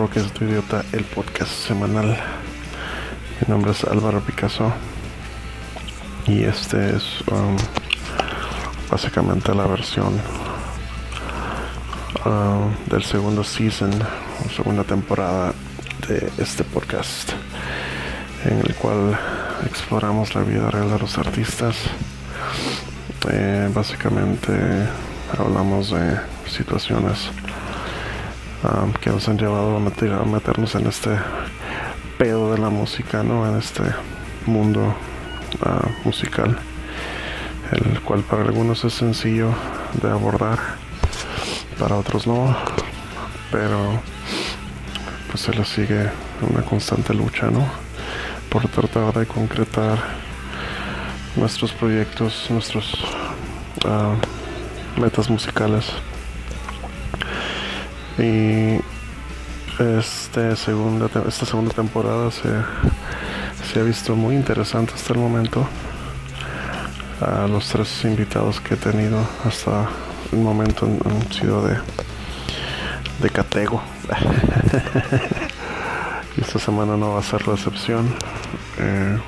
tal a todos? Gente que escuchan Rock es tu idiota, el podcast semanal. Mi nombre es Álvaro Picasso. Y este es um, básicamente la versión um, del segundo season, o segunda temporada de este podcast. En el cual exploramos la vida real de los artistas. Eh, básicamente hablamos de situaciones um, que nos han llevado a, meter, a, meternos en este pedo de la música, ¿no? En este mundo uh, musical, el cual para algunos es sencillo de abordar, para otros no, pero pues se le sigue una constante lucha, ¿no? Por tratar de concretar nuestros proyectos, nuestros uh, metas musicales. Y este segunda, esta segunda temporada se, se, ha visto muy interesante hasta el momento. Uh, los tres invitados que he tenido hasta el momento han, sido de, de catego. esta semana no va a ser la excepción. Eh,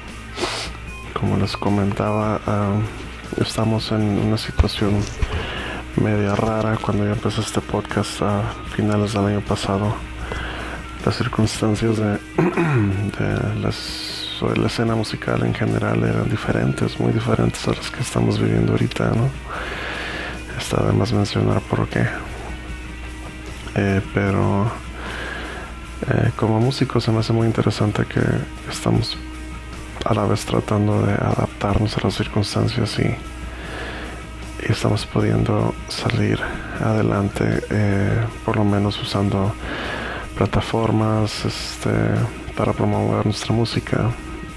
como les comentaba, uh, estamos en una situación media rara cuando yo empecé este podcast a finales del año pasado. Las circunstancias de, las, la escena musical en general eran diferentes, muy diferentes a las que estamos viviendo ahorita, ¿no? Está de más mencionar por qué. Eh, pero eh, como músico se me hace muy interesante que estamos a la vez tratando de adaptarnos a las circunstancias y, y estamos pudiendo salir adelante eh, por lo menos usando plataformas este, para promover nuestra música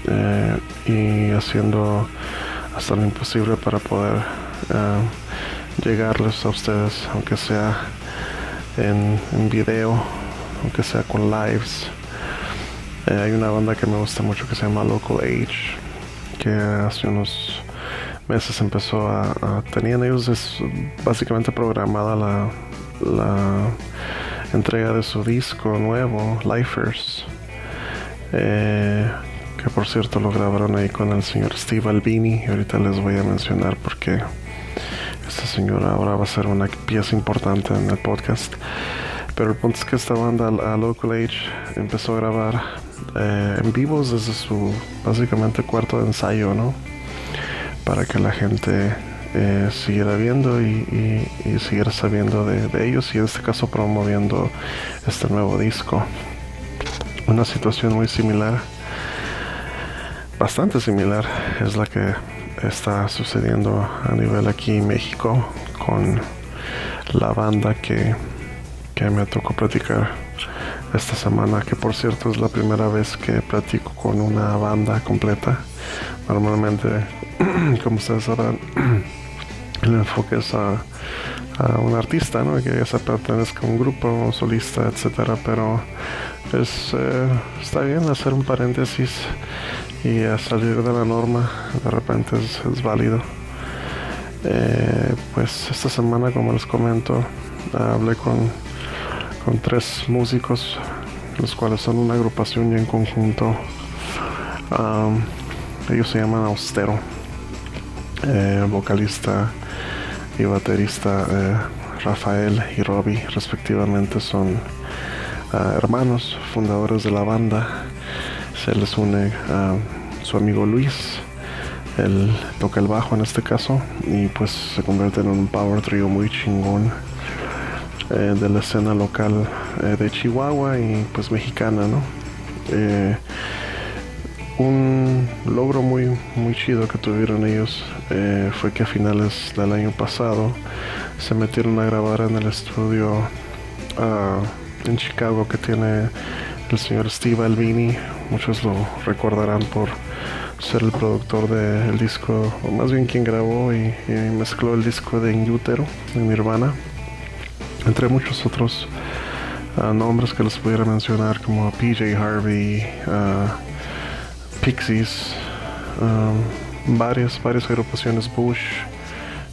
eh, y haciendo hasta lo imposible para poder eh, llegarles a ustedes aunque sea en, en video aunque sea con lives. Hay una banda que me gusta mucho que se llama Local Age, que hace unos meses empezó a, tenían ellos es básicamente programada la, la entrega de su disco nuevo, Lifers, eh, que por cierto lo grabaron ahí con el señor Steve Albini, y ahorita les voy a mencionar porque esta señora ahora va a ser una pieza importante en el podcast. Pero el punto es que esta banda, a Local Age, empezó a grabar eh, en vivos desde su básicamente cuarto de ensayo, ¿no? Para que la gente eh, siguiera viendo y, y, siguiera sabiendo de, de, ellos y en este caso promoviendo este nuevo disco. Una situación muy similar, bastante similar, es la que está sucediendo a nivel aquí en México con la banda que que me tocó platicar esta semana, que por cierto es la primera vez que platico con una banda completa. Normalmente, como ustedes sabrán, el enfoque es a, un artista, ¿no? que se pertenezca a un grupo, solista, etcétera, pero es, eh, está bien hacer un paréntesis y a salir de la norma, de repente es, es válido. Eh, pues esta semana, como les comento, hablé con con tres músicos, los cuales son una agrupación ya en conjunto. Ellos se llaman Austero, eh, vocalista y baterista eh, Rafael y Robbie, respectivamente, son uh, hermanos, fundadores de la banda. Se les une uh, su amigo Luis, él toca el bajo en este caso, y pues se convierte en un power trio muy chingón eh, de la escena local eh, de Chihuahua y pues mexicana, ¿no? Eh, un logro muy muy chido que tuvieron ellos fue que a finales del año pasado se metieron a grabar en el estudio uh, en Chicago que tiene el señor Steve Albini muchos lo recordarán por ser el productor del disco o más bien quien grabó y, mezcló el disco de Inútero en Nirvana entre muchos otros uh, nombres que les pudiera mencionar como PJ Harvey, uh, Pixies, um, varias, varias agrupaciones Bush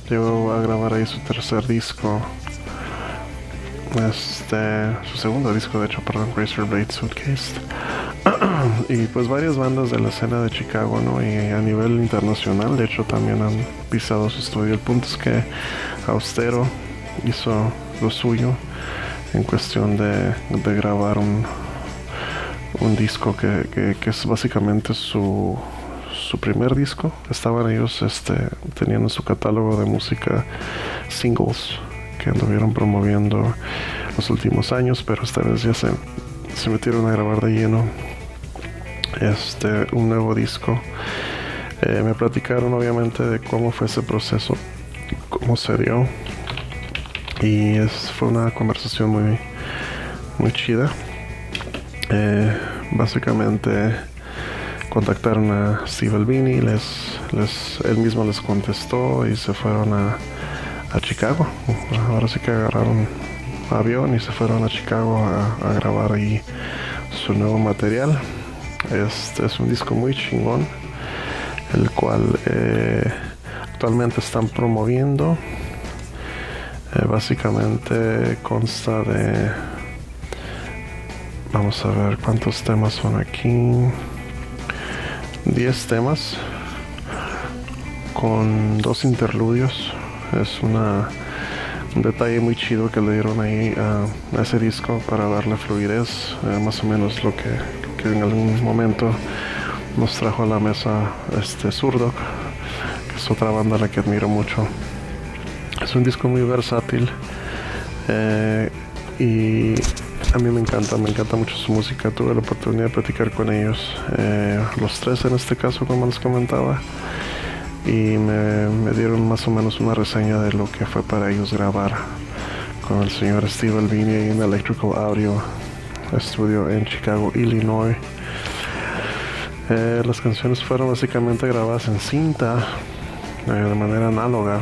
llegó a grabar ahí su tercer disco este, su segundo disco, de hecho, perdón, Razor Blade Suitcase. y pues varias bandas de la escena de Chicago, ¿no? Y a nivel internacional, de hecho, también han pisado su estudio. El punto es que Austero hizo suyo en cuestión de, grabar un, un disco que, es básicamente su, su primer disco. Estaban ellos este, teniendo su catálogo de música singles que anduvieron promoviendo los últimos años, pero esta vez ya se, se metieron a grabar de lleno este un nuevo disco. Eh, me platicaron obviamente de cómo fue ese proceso, cómo se dio. Y fue una conversación muy, muy chida. Eh, básicamente contactaron a Steve Albini, les, les, él mismo les contestó y se fueron a, a Chicago. Ahora sí que agarraron avión y se fueron a Chicago a, grabar ahí su nuevo material. Este es un disco muy chingón, el cual eh, actualmente están promoviendo. Eh, básicamente consta de... Vamos a ver cuántos temas son aquí. 10 temas con dos interludios. Es una un detalle muy chido que le dieron ahí a, ese disco para darle fluidez, eh, más o menos lo que, en algún momento nos trajo a la mesa este Zurdo, que es otra banda la que admiro mucho. Es un disco muy versátil eh, y a mí me encanta, me encanta mucho su música. Tuve la oportunidad de platicar con ellos, eh, los tres en este caso, como les comentaba y me, dieron más o menos una reseña de lo que fue para ellos grabar con el señor Steve Albini en Electrical Audio Studio en Chicago, Illinois. Eh, las canciones fueron básicamente grabadas en cinta de manera análoga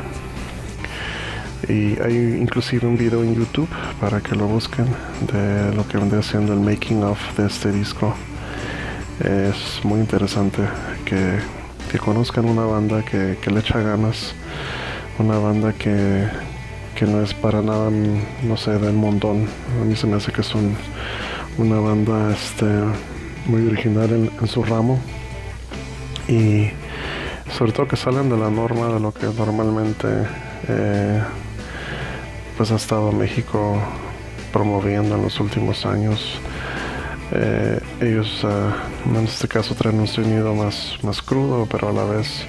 y hay inclusive un video en YouTube para que lo busquen de lo que vendría siendo el making of de este disco. Es muy interesante que que conozcan una banda que, le echa ganas, una banda que, no es para nada, no sé, del montón. A mí se me hace que es una banda este, muy original en, su ramo y sobre todo que salen de la norma de lo que normalmente eh, pues ha estado México promoviendo en los últimos años eh, ellos ah, en este caso traen un sonido más, más crudo, pero a la vez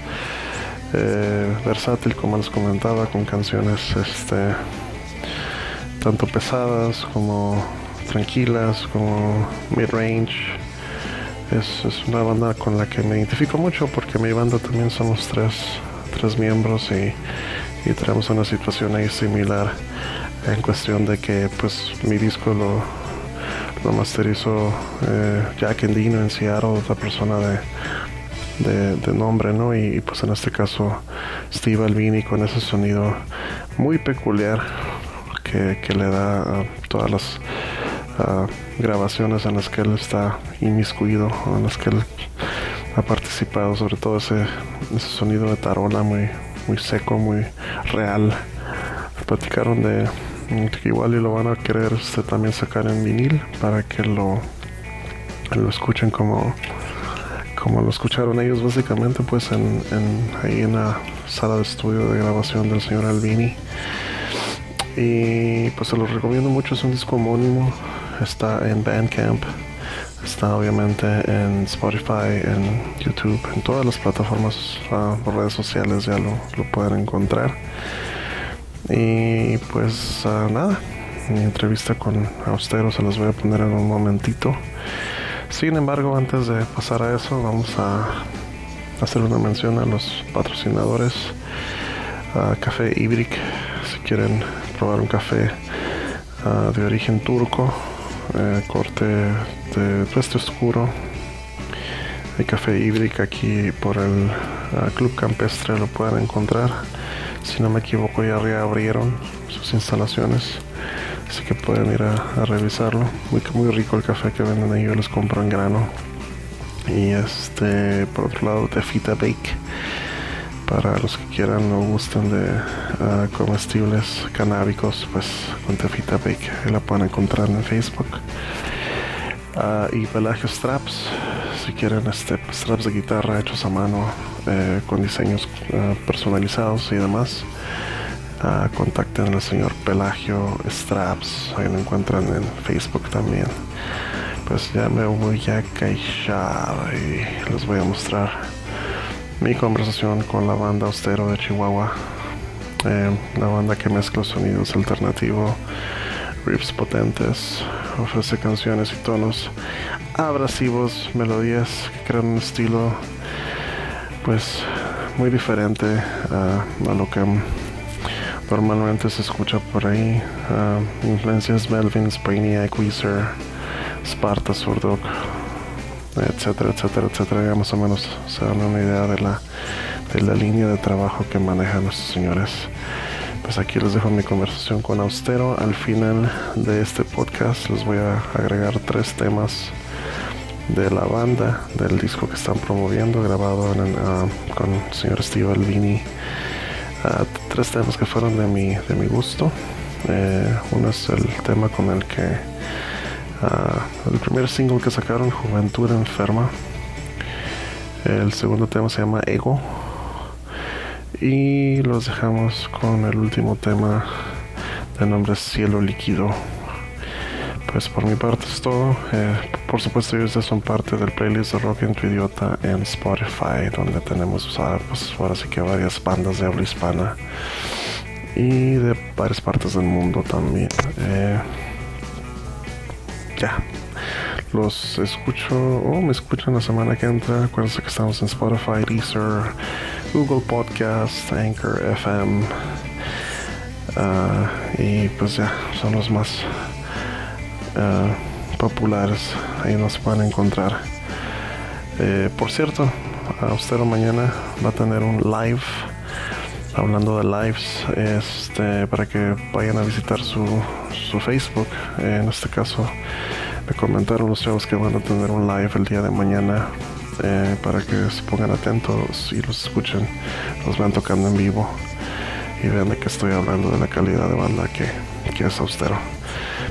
eh, versátil, como les comentaba, con canciones este, tanto pesadas como tranquilas, como mid-range. Es, una banda con la que me identifico mucho porque mi banda también somos tres, tres miembros y, y tenemos una situación ahí similar en cuestión de que pues mi disco lo, lo masterizó eh, Jack Endino en Seattle, otra persona de, de, nombre, ¿no? Y, pues en este caso Steve Albini con ese sonido muy peculiar que, le da a todas las grabaciones en las que él está inmiscuido, en las que él ha participado, sobre todo ese, ese sonido de tarola muy, muy seco, muy real. Platicaron de igual y lo van a querer este, también sacar en vinil para que lo, lo escuchen como, como lo escucharon ellos básicamente pues en, ahí en la sala de estudio de grabación del señor Albini y pues se los recomiendo mucho es un disco homónimo está en Bandcamp está obviamente en Spotify en YouTube en todas las plataformas uh, redes sociales ya lo, pueden encontrar y pues ah, nada, mi entrevista con Austero se las voy a poner en un momentito. Sin embargo, antes de pasar a eso, vamos a hacer una mención a los patrocinadores. café Ibrick, si quieren probar un café ah, de origen turco, eh, corte de tueste oscuro. Hay café Ibrick aquí por el ah, Club Campestre, lo pueden encontrar. Si no me equivoco ya reabrieron sus instalaciones así que pueden ir a, revisarlo. Muy, muy rico el café que venden ahí yo les compro en grano. Y este por otro lado Tefita Bake para los que quieran o gusten de ah, comestibles canábicos, pues con Tefita Bake, la pueden encontrar en Facebook. Ah, y Pelagio Straps, si quieren este, straps de guitarra hechos a mano eh, con diseños ah, personalizados y demás. contacten al señor Pelagio Straps, ahí lo encuentran en Facebook también. Pues ya me voy a callar y les voy a mostrar mi conversación con la banda Austero de Chihuahua, eh, la banda que mezcla sonidos alternativos, riffs potentes, ofrece canciones y tonos abrasivos, melodías que crean un estilo pues muy diferente a lo que normalmente se escucha por ahí. influencias Melvin, Brainiac, Weezer, Sparta, Surdok etcétera, etcétera, etcétera. Ya más o menos se dan una idea de la, de la línea de trabajo que manejan nuestros señores. Pues aquí les dejo mi conversación con Austero. Al final de este podcast les voy a agregar tres temas de la banda, del disco que están promoviendo, grabado ah, con el señor Steve Albini. Ah, tres temas que fueron de mi, de mi gusto. Eh, uno es el tema con el que Ah, el primer single que sacaron, Juventud Enferma. El segundo tema se llama Ego. Y los dejamos con el último tema de nombre Cielo Líquido. Pues por mi parte es todo. Eh, por supuesto, ellos son parte del playlist de Rock en tu Idiota en Spotify, donde tenemos pues, ahora sí que varias bandas de habla hispana y de varias partes del mundo también. Eh, ya. Los escucho o me escuchan la semana que entra. Acuérdense que estamos en Spotify, Deezer, Google Podcast, Anchor FM. Ah, y pues ya, son los más ah, populares. Ahí nos pueden encontrar. Eh, por cierto, Austero mañana va a tener un live hablando de lives este para que vayan a visitar su, su Facebook en este caso me comentaron los chavos que van a tener un live el día de mañana eh, para que se pongan atentos y los escuchen, los vean tocando en vivo y vean de que estoy hablando de la calidad de banda que, que es austero.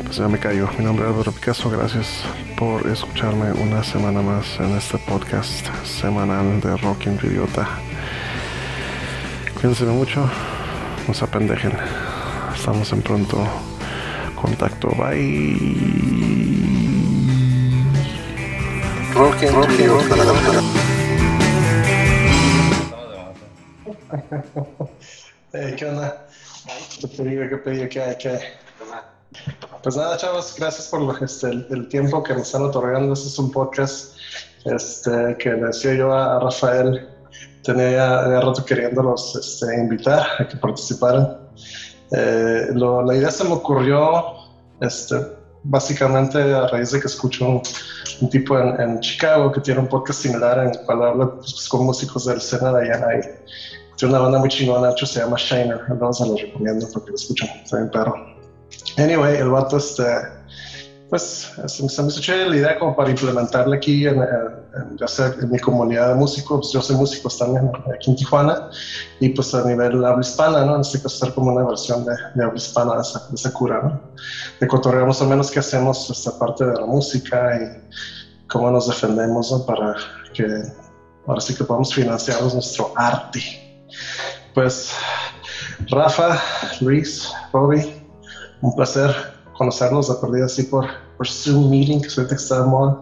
Pues ya me callo. Mi nombre es Álvaro Picasso. Gracias por escucharme una semana más en este podcast semanal de Rock Idiota. Cuídense mucho. No se apendejen. Estamos en pronto contacto. Bye. Rock and rock, ¿Qué onda? ¿Qué pedí? ¿Qué pedí? ¿Qué hay? ¿Qué? Pues nada, chavos, gracias por este, el, tiempo que me están otorgando. Este es un podcast este, que le decía yo a, Rafael. Tenía ya, rato queriéndolos este, invitar a que participaran. Eh, la idea se me ocurrió este, básicamente a raíz de que escucho un, tipo en, Chicago que tiene un podcast similar en el cual habla pues, con músicos de la escena de allá y tiene una banda muy chingona, hecho se llama Shiner, entonces se los recomiendo porque lo escuchan, está bien perro. Anyway, el vato este pues se, me escuchó la idea como para implementarla aquí en, en, mi comunidad de músicos. Yo soy músico también aquí en Tijuana y pues a nivel habla hispana, ¿no? En este caso ser como una versión de, habla hispana de esa, de esa, cura, ¿no? De cotorrear más o menos qué hacemos esta parte de la música y cómo nos defendemos, ¿no? Para que ahora sí que podamos financiar nuestro arte. Pues Rafa, Luis, Bobby, un placer conocernos de perdida así por, por Zoom Meeting, que soy que está de moda.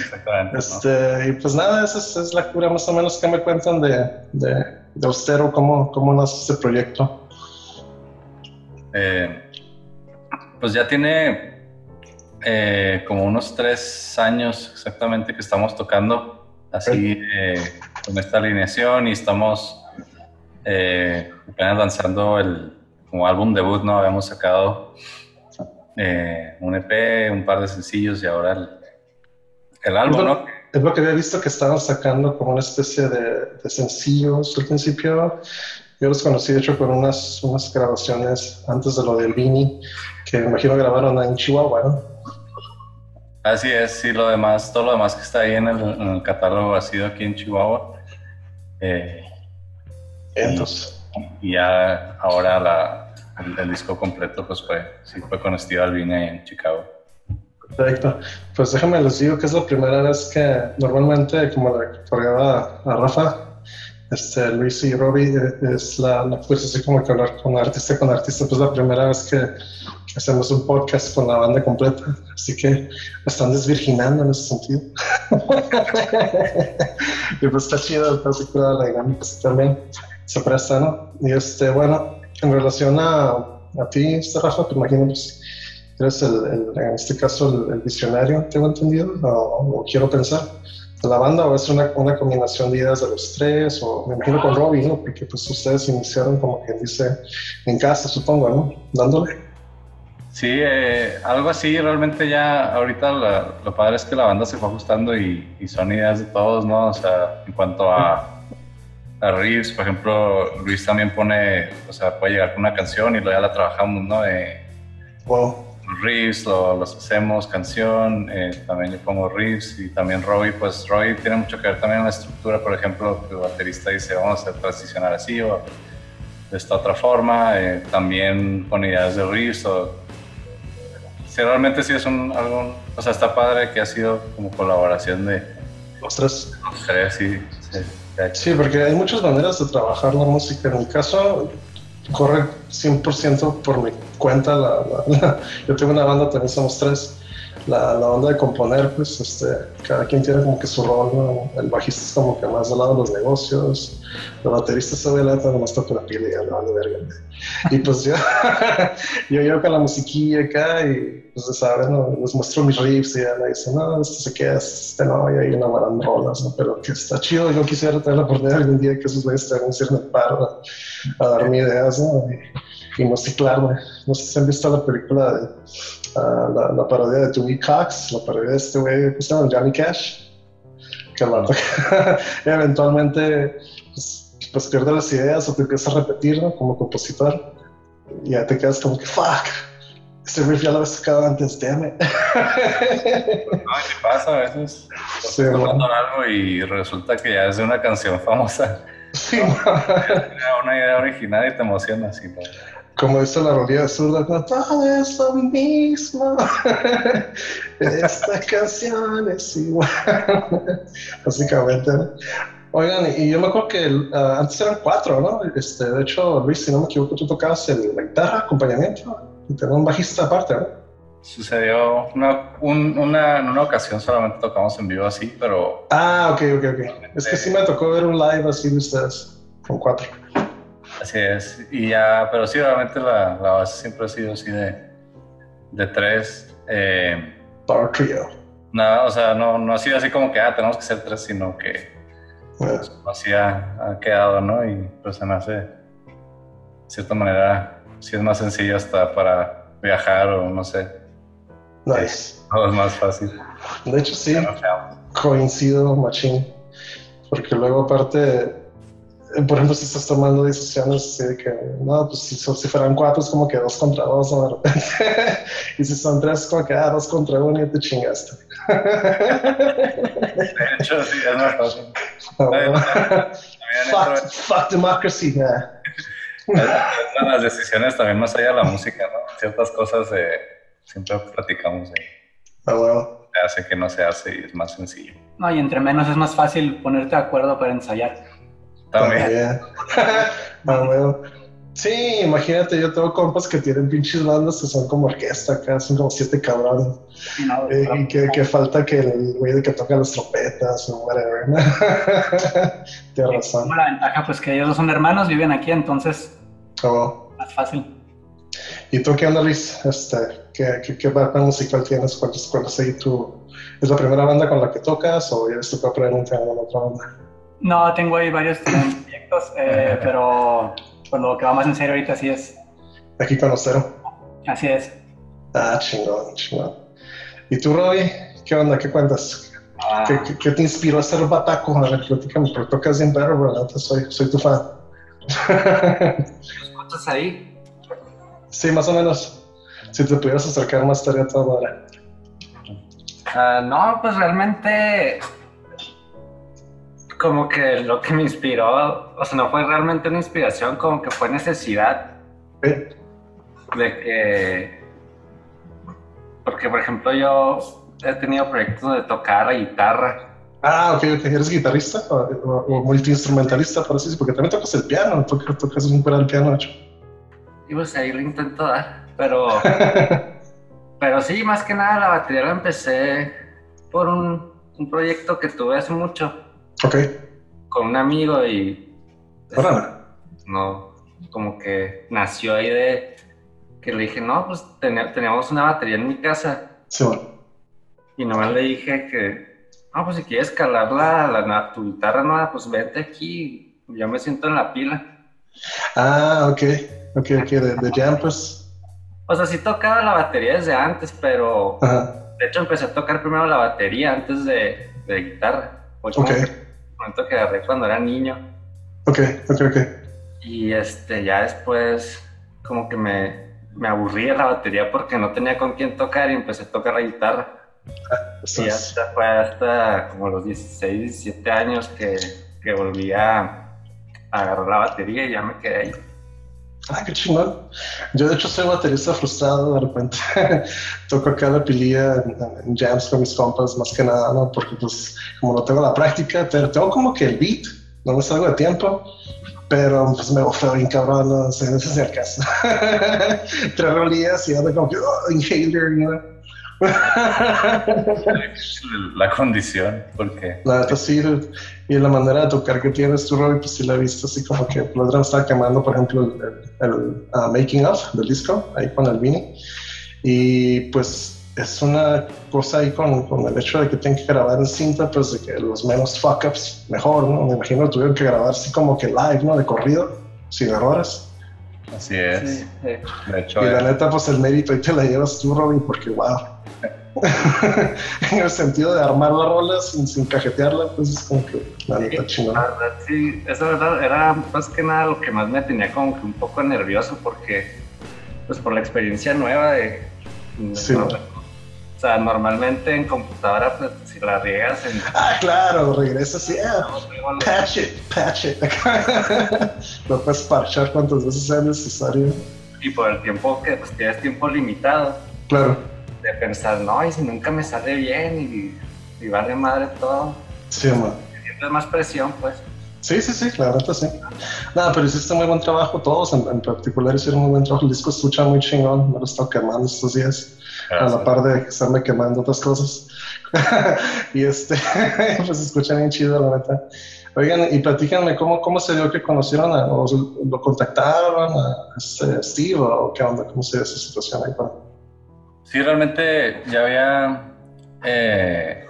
Exactamente. Este, y pues nada, esa es, la cura más o menos que me cuentan de, de, de Austero, cómo, cómo nace este proyecto. Eh, pues ya tiene eh, como unos tres años exactamente que estamos tocando así eh, con esta alineación y estamos apenas lanzando el, como álbum debut, ¿no? Habíamos sacado eh, un EP, un par de sencillos y ahora el, el álbum, ¿no? Es lo que había visto que estaban sacando como una especie de, sencillos al principio. Yo los conocí, de hecho, con unas, unas grabaciones antes de lo del Vini, que me imagino grabaron en Chihuahua, ¿no? Así es, sí, lo demás, todo lo demás que está ahí en el, en el catálogo ha sido aquí en Chihuahua. Eh, Entonces. Y ya ahora la, el, disco completo pues fue, sí, fue con Steve Albini en Chicago. Perfecto. Pues déjame les digo que es la primera vez que normalmente, como le cargaba a Rafa, este, Luis y Robbie eh, es la, la pues así como que hablar con artista con artista, pues la primera vez que hacemos un podcast con la banda completa, así que están desvirginando en ese sentido. y pues está chido el particular la dinámica también se presta, ¿no? Y este, bueno, en relación a, a ti, este Rafa, te imagino, pues, eres el, en este caso el, visionario, tengo entendido, o, quiero pensar, de la banda, o es una, una, combinación de ideas de los tres, o me imagino con Robbie, ¿no? Porque pues ustedes iniciaron, como quien dice, en casa, supongo, ¿no? Dándole. Sí, eh, algo así, realmente ya ahorita lo padre es que la banda se fue ajustando y, y, son ideas de todos, ¿no? O sea, en cuanto a, a riffs, por ejemplo, Luis también pone, o sea, puede llegar con una canción y luego ya la trabajamos, ¿no? Eh, wow. Riffs los hacemos, canción, eh, también yo pongo riffs y también Roy, pues Roy tiene mucho que ver también en la estructura, por ejemplo, el baterista dice vamos a transicionar así o de esta otra forma, eh, también pone ideas de riffs o si realmente sí es un algo, o sea, está padre que ha sido como colaboración de. Los tres, sí. Sí, porque hay muchas maneras de trabajar la música. En mi caso, corre 100% por mi cuenta. La, yo tengo una banda, también somos tres. La, la, onda de componer, pues este, cada quien tiene como que su rol. El bajista es como que más del lado de los negocios. El baterista se ve la nomás toca la piel y ya la verga. Y pues yo, yo llevo con la musiquilla acá y pues saben, ¿no? les muestro mis riffs y ya me dicen, no, esto se queda, este no, y ahí una rolas, ¿no? Pero que está chido, yo quisiera tener la oportunidad algún día que esos güeyes te hagan un paro a, a darme ideas, ¿no? Y, y musiclarme. No sé si han visto la película de uh, la, la, parodia de Dewey Cox, la parodia de este güey, ¿cómo se llama? Johnny Cash. Que eventualmente pues, pues pierde las ideas o te empiezas a repetir, ¿no? Como compositor. Y ya te quedas como que, fuck, ese riff ya lo había sacado antes, it. no, ¿qué pasa? A veces sí, bueno. algo y resulta que ya es una canción famosa. Sí, una idea original y te emociona así, ¿no? Como dice la realidad zurda, todo es lo mismo. Esta canción es igual. Básicamente, ¿no? Oigan, y yo me acuerdo que uh, antes eran cuatro, ¿no? Este, de hecho, Luis, si no me equivoco, tú tocabas el, la guitarra, acompañamiento, y tenía un bajista aparte, ¿no? Sucedió una, un, una, en una ocasión solamente tocamos en vivo así, pero... Ah, ok, ok, ok. Es que sí me tocó ver un live así de ustedes, con cuatro. Así es, y ya, pero sí, obviamente la, la base siempre ha sido así de, de tres. Eh, Power Trio. Nada, o sea, no, no ha sido así como que, ah, tenemos que ser tres, sino que pues, así ha, quedado, ¿no? Y pues se me hace, de cierta manera, si es más sencillo hasta para viajar o no sé. Nice. Todo es más fácil. De hecho, sí, coincido, machín. Porque luego, aparte, por ejemplo, si estás tomando decisiones así de que, no, pues si, si fueran cuatro es como que dos contra dos, ¿no? De repente. y si son tres es como que, ah, dos contra uno y te chingaste. de hecho, sí, es más fácil. fuck, fuck democracy, Las decisiones también más allá de la música, ¿no? Ciertas cosas eh, siempre platicamos de... Ah, bueno. hace que no se hace y es más sencillo. No, y entre menos es más fácil ponerte de acuerdo para ensayar. También. ah, Sí, imagínate, yo tengo compas que tienen pinches bandas que son como orquesta acá, son como siete cabrones. Eh, y que, que, falta que el güey de que toca las trompetas o whatever. Tienes razón. La ventaja, pues que ellos son hermanos, viven aquí, entonces. Oh. Más fácil. ¿Y tú qué onda, Luis? Este, ¿qué, qué, qué banda musical tienes? ¿Cuántas, cuántas ahí tú? ¿Es la primera banda con la que tocas o ya te tocó en otra banda? No, tengo ahí varios proyectos, eh, pero pues lo que va más en serio ahorita sí es. Aquí con cero. Así es. Ah, chingón, chingón. ¿Y tú, Robbie? ¿Qué onda? ¿Qué cuentas? Ah. ¿Qué, qué, te inspiró a ser bataco? A ver, platícame, porque tocas bien perro, ¿verdad? Soy, soy tu fan. ¿Cuántos ahí? Sí, más o menos. Si te pudieras acercar más, estaría todo ahora. Uh, no, pues realmente como que lo que me inspiró, o sea, no fue realmente una inspiración, como que fue necesidad. De que, porque por ejemplo yo he tenido proyectos de tocar la guitarra. Ah, ok, ok. ¿Eres guitarrista o, multiinstrumentalista, por así porque también tocas el piano, tocas, tocas un el piano, hecho. Y pues ahí lo intento dar, pero, pero sí, más que nada la batería la empecé por un, un proyecto que tuve hace mucho. Ok. Con un amigo y... Pues, no, como que nació ahí de que le dije, no, pues teníamos una batería en mi casa. Sí, bueno. Y nomás le dije que, no, pues si quieres calar la, la, tu guitarra nueva, pues vente aquí, yo me siento en la pila. Ah, ok, ok, ok, de, de jam, pues. O sea, sí tocaba la batería desde antes, pero de hecho empecé a tocar primero la batería antes de, de guitarra. Como momento que agarré cuando era niño. Ok, ok, ok. Y este, ya después como que me, me aburrí de la batería porque no tenía con quién tocar y empecé a tocar la guitarra. Ah, y hasta fue hasta como los 16, 17 años que, que volví a, agarrar la batería y ya me quedé ahí. Ah, qué chingón. Yo, de hecho, soy baterista frustrado. De repente toco acá la pililla en, jams con mis compas, más que nada, ¿no? Porque, pues, como no tengo la práctica, tengo como que el beat, no me salgo de tiempo, pero pues me ofreo bien cabrón, no sé, no sé si caso. Tres rolillas y ando como que, oh, inhaler, ¿no? la condición, porque... La neta sí, y la manera de tocar que tienes tu Robbie, pues sí la he visto así como que los drums están quemando, por ejemplo, el, uh, making of del disco, ahí con el Vini. Y pues es una cosa ahí con, con, el hecho de que tienen que grabar en cinta, pues de que los menos fuck-ups mejor, ¿no? Me imagino que tuvieron que grabar así como que live, ¿no? De corrido, sin errores. Así es. De hecho, y la eh. neta, pues el mérito ahí te la llevas tú, Robin, porque wow. en el sentido de armar la rola sin, sin cajetearla, pues es como que la neta chingada. Sí, esa verdad era más que nada lo que más me tenía como que un poco nervioso porque, pues por la experiencia nueva de. Sí, o sea, normalmente en computadora, pues si la riegas en. Ah, claro, regresas así, ah, patch it, patch it. lo puedes parchar cuantas veces sea necesario. Y por el tiempo que pues, tienes tiempo limitado. Claro de pensar, no, y si nunca me sale bien y, y vale madre todo. Sí, man. Sientes más presión, pues. Sí, sí, sí, la verdad sí. Nada, pero hiciste muy buen trabajo todos, en, particular hicieron muy buen trabajo. El disco escucha muy chingón, me lo he estado quemando estos días, a la par de estarme quemando otras cosas. y este, pues escucha bien chido, la neta. Oigan, y platícanme, ¿cómo, cómo se dio que conocieron a, o lo contactaron a este, Steve o qué onda? ¿Cómo se dio esa situación ahí para? Sí, realmente ya había, eh,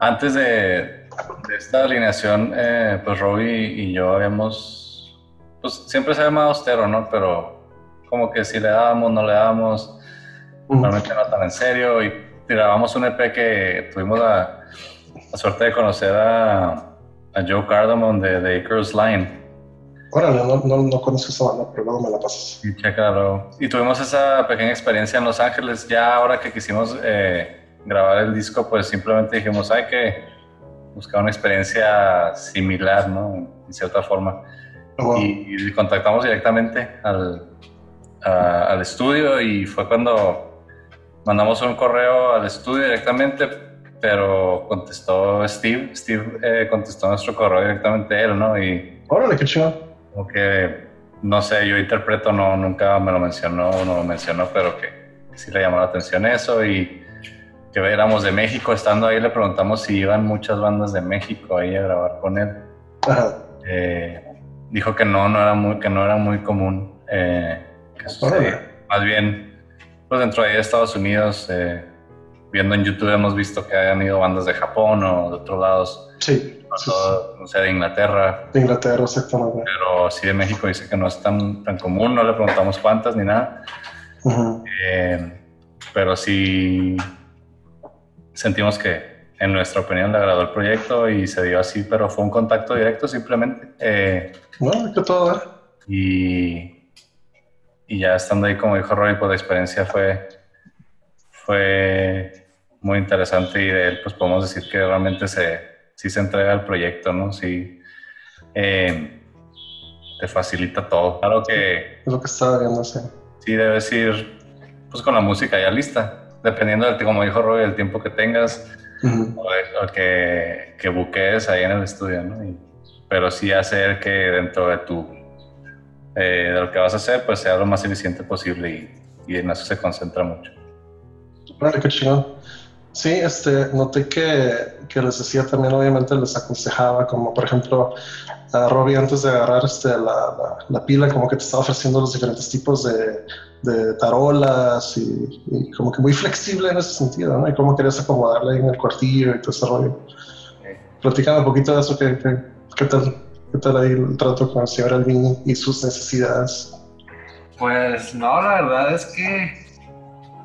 antes de, esta alineación, eh, pues Robbie y yo habíamos, pues siempre se ha llamado austero, ¿no? Pero como que si le dábamos, no le dábamos, normalmente no tan en serio, y tirábamos un EP que tuvimos la, suerte de conocer a, Joe Cardamon de, The Acres Line. Órale, no, no, no, conozco esa banda, pero luego me la pasas. Chécalo. Y tuvimos esa pequeña experiencia en Los Ángeles. Ya ahora que quisimos eh, grabar el disco, pues simplemente dijimos, hay que buscar una experiencia similar, ¿no? En cierta forma. Oh, y, contactamos directamente al, al estudio y fue cuando mandamos un correo al estudio directamente, pero contestó Steve. Steve eh, contestó nuestro correo directamente él, ¿no? Y, Órale, qué chido como que, no sé, yo interpreto, no, nunca me lo mencionó, no lo mencionó, pero que, sí le llamó la atención eso y que éramos de México, estando ahí le preguntamos si iban muchas bandas de México ahí a grabar con él. Eh, dijo que no, no era muy, que no era muy común eh, Más bien, pues dentro de Estados Unidos, eh, viendo en YouTube hemos visto que hayan ido bandas de Japón o de otros lados. Sí no sé, de Inglaterra. De Inglaterra, exactamente. Pero sí de México dice que no es tan, tan común, no le preguntamos cuántas ni nada. Eh, pero sí sentimos que en nuestra opinión le agradó el proyecto y se dio así, pero fue un contacto directo simplemente. Eh, no, que todo. ¿eh? Y, y ya estando ahí, como dijo Roy, pues la experiencia fue, fue muy interesante y de él pues podemos decir que realmente se, sí se entrega el proyecto, ¿no? Sí. Eh, te facilita todo. Claro que... Es lo que estaba viendo, sí. Sí, debes ir pues con la música ya lista, dependiendo del, como dijo Roy, el tiempo que tengas o, que, que buquees ahí en el estudio, ¿no? pero sí hacer que dentro de tu, eh, de lo que vas a hacer, pues sea lo más eficiente posible y, y en eso se concentra mucho. Vale, qué chingón. Sí, este, noté que, que, les decía también, obviamente les aconsejaba, como por ejemplo, a Robbie antes de agarrar este, la, la, pila, como que te estaba ofreciendo los diferentes tipos de, de tarolas y, como que muy flexible en ese sentido, ¿no? Y cómo querías acomodarle en el cuartillo y todo ese rollo. Platícame un poquito de eso, ¿qué, qué, tal, qué tal ahí el trato con el señor Albini y sus necesidades? Pues no, la verdad es que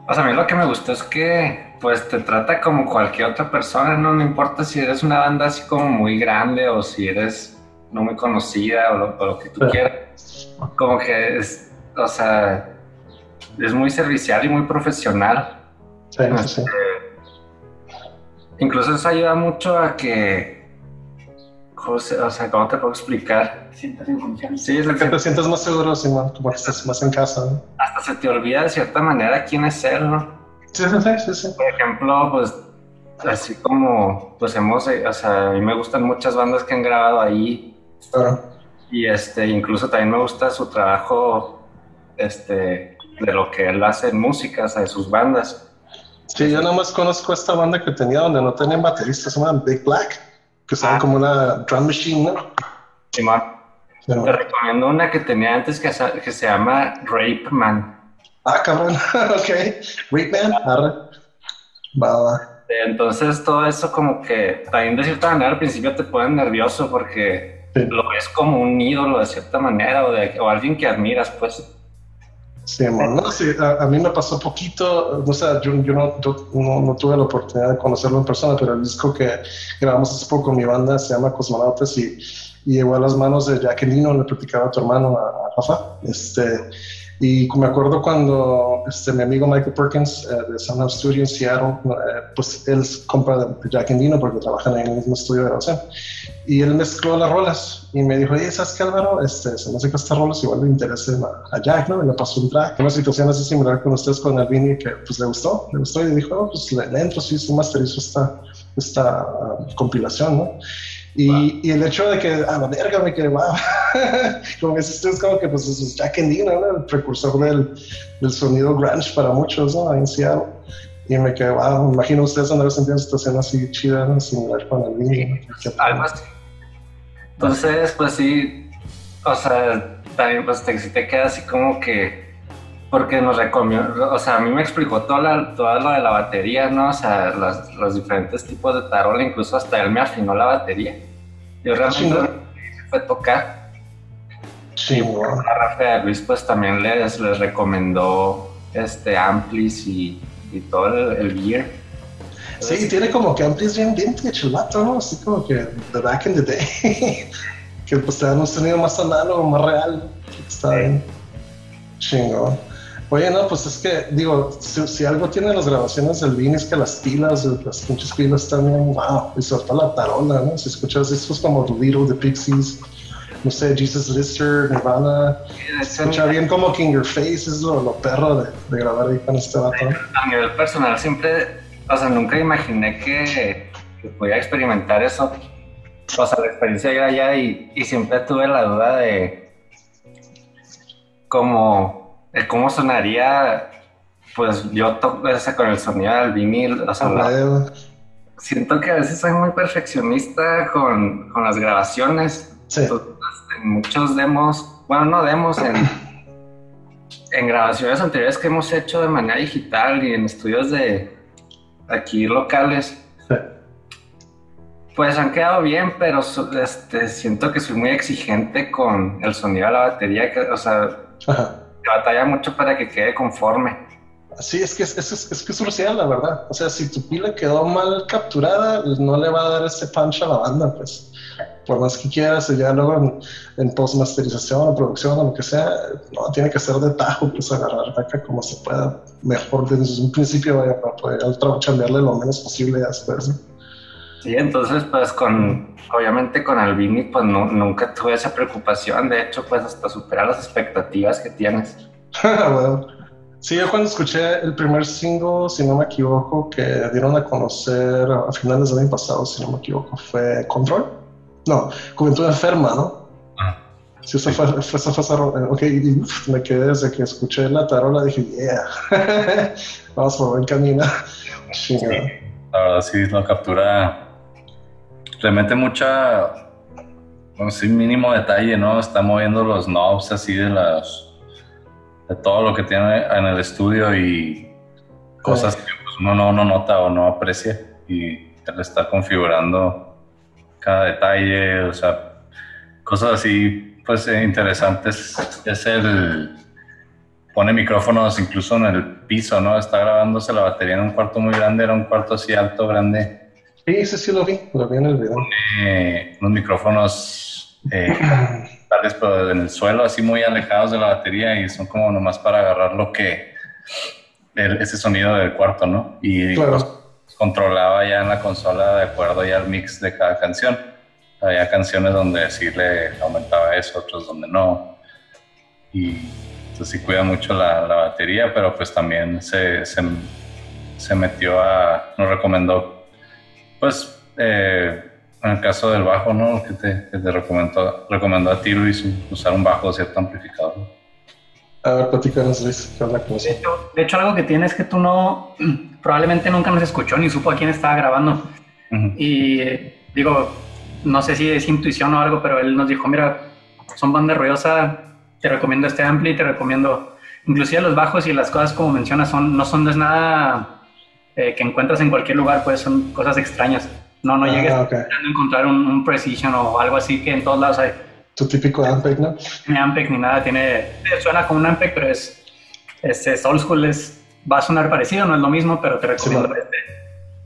o sea, a mí lo que me gustó es que pues te trata como cualquier otra persona, ¿no? No importa si eres una banda así como muy grande o si eres no muy conocida o lo, que tú quieras. Como que es, o sea, es muy servicial y muy profesional. Sí, sí. Este, incluso eso ayuda mucho a que o sea, ¿cómo te puedo explicar? Sientes en Sí, es que te sientes más seguro, Simón, como que estás más en casa. ¿no? Hasta se te olvida de cierta manera quién es él, ¿no? Sí, sí, sí, sí. Por ejemplo, pues, así como, pues hemos, o sea, a mí me gustan muchas bandas que han grabado ahí. Claro. Y este, incluso también me gusta su trabajo, este, de lo que él hace en música, o sea, de sus bandas. Sí, yo nomás conozco esta banda que tenía donde no tenían bateristas, se llama Big Black que son ah. como una drum machine, ¿no? Simón. Te recomiendo una que tenía antes que, que se llama Rape Man. Ah, cabrón. ok. Rape Man. Arre. Va, va. Entonces todo eso como que también de cierta manera al principio te pone nervioso porque lo ves como un ídolo de cierta manera o, de, o alguien que admiras, pues. Sí, no, sí, a, mí me pasó poquito, o sea, yo, yo, no, no, tuve la oportunidad de conocerlo en persona, pero el disco que grabamos hace poco con mi banda se llama Cosmonautas y, y llegó a las manos de Jack Nino, le platicaba a tu hermano, a, a Rafa, este, y me acuerdo cuando este, mi amigo Michael Perkins eh, de Sound Studio en Seattle, eh, pues él compra de Jack Endino porque trabajan en el mismo estudio de grabación. Y él mezcló las rolas y me dijo, oye, ¿sabes qué Álvaro? Este, se me hace que estas rolas igual le interesen a, Jack, ¿no? Y le pasó un track. Una situación así similar con ustedes con Albini que pues le gustó, le gustó y dijo, oh, pues le, entro, sí, sí, masterizo esta, esta ah, compilación, ¿no? Y, y, el hecho de que, a la verga, me quedé, wow. como que es como que, pues, es Jack Endino, ¿no? El precursor del, del, sonido grunge para muchos, ¿no? Ahí en Seattle. Y me quedé, wow, me imagino ustedes haber sentido una situación así chida, ¿no? Similar con el niño. Algo así. Entonces, pues sí, o sea, también, pues, te, te queda así como que porque nos recomiendo, o sea, a mí me explicó toda, la, toda lo de la batería, ¿no? O sea, los, los diferentes tipos de tarola, incluso hasta él me afinó la batería. Yo realmente fue tocar. Sí, bueno. A Rafael Luis pues también les, les recomendó este amplis y, y todo el, gear. sí, tiene como que amplis bien vintage el vato, ¿no? Así como que the back in the day. que pues te dan un sonido más análogo, más real. Está bien. Chingón. Oye, no, pues es que, digo, si, algo tiene las grabaciones del Vini es que las pilas, las pinches pilas también, wow, y sobre todo la tarola, ¿no? Si escuchas es como The Little, The Pixies, no sé, Jesus Lister, Nirvana, se escucha bien como King Your Face, es lo, perro de, grabar ahí con este vato. A nivel personal siempre, o sea, nunca imaginé que, que podía experimentar eso. O sea, la experiencia era allá y, y siempre tuve la duda de cómo cómo sonaría, pues yo toco ese con el sonido del vinil, o sea, siento que a veces soy muy perfeccionista con, con las grabaciones. Sí. en muchos demos, bueno, no demos, en, en grabaciones anteriores que hemos hecho de manera digital y en estudios de aquí locales. Pues han quedado bien, pero este, siento que soy muy exigente con el sonido de la batería, que, o sea, batalla mucho para que quede conforme. Sí, es que es, es, es que es crucial, la verdad. O sea, si tu pila quedó mal capturada, no le va a dar ese punch a la banda, pues. Por más que quieras, ya luego en, en post-masterización o producción o lo que sea, no, tiene que ser de tajo, pues agarrar acá como se pueda, mejor desde un principio, vaya, para poder cambiarle lo menos posible después. Sí, entonces pues con, obviamente con Albini pues nunca tuve esa preocupación, de hecho pues hasta superar las expectativas que tienes. bueno, sí, yo cuando escuché el primer single, si no me equivoco, que dieron a conocer a finales del año pasado, si no me equivoco, fue Control. No, Juventud Enferma, ¿no? Ah. Sí, esa fue, fue, esa fue ok, y me quedé desde que escuché la tarola, dije, yeah, vamos por buen camino. Sí, la verdad sí lo captura le mete mucha, bueno, sí, mínimo detalle, ¿no? Está moviendo los knobs así de las, de todo lo que tiene en el estudio y cosas que pues, uno no, no, nota o no aprecia y él está configurando cada detalle, o sea, cosas así, pues eh, interesantes. Es el, pone micrófonos incluso en el piso, ¿no? Está grabándose la batería en un cuarto muy grande, era un cuarto así alto, grande Sí, ese sí lo vi, lo vi en el video. unos micrófonos eh, pero en el suelo, así muy alejados de la batería y son como nomás para agarrar lo que, ese sonido del cuarto, ¿no? Y pues, controlaba ya en la consola de acuerdo ya al mix de cada canción. Había canciones donde sí le aumentaba eso, otros donde no. Y entonces sí cuida mucho la, la batería, pero pues también se, se, se metió a, nos recomendó pues eh, en el caso del bajo, ¿no? Que te, te recomendó, recomendó a ti, Luis, usar un bajo de cierto amplificador. A ver, platícanos, Luis, ¿qué habla con de, de hecho, algo que tiene es que tú no, probablemente nunca nos escuchó ni supo a quién estaba grabando. Y digo, no sé si es intuición o algo, pero él nos dijo, mira, son banda ruidosa, te recomiendo este ampli, te recomiendo, inclusive los bajos y las cosas como mencionas, son, no son, no es nada eh, que encuentras en cualquier lugar, pues son cosas extrañas. No, no llegues ah, a encontrar un, Precision o algo así que en todos lados hay. Tu típico Ampeg, ¿no? Ni Ampeg ni nada, tiene, suena como un Ampeg, pero es, es, old school, es, va a sonar parecido, no es lo mismo, pero te recomiendo este.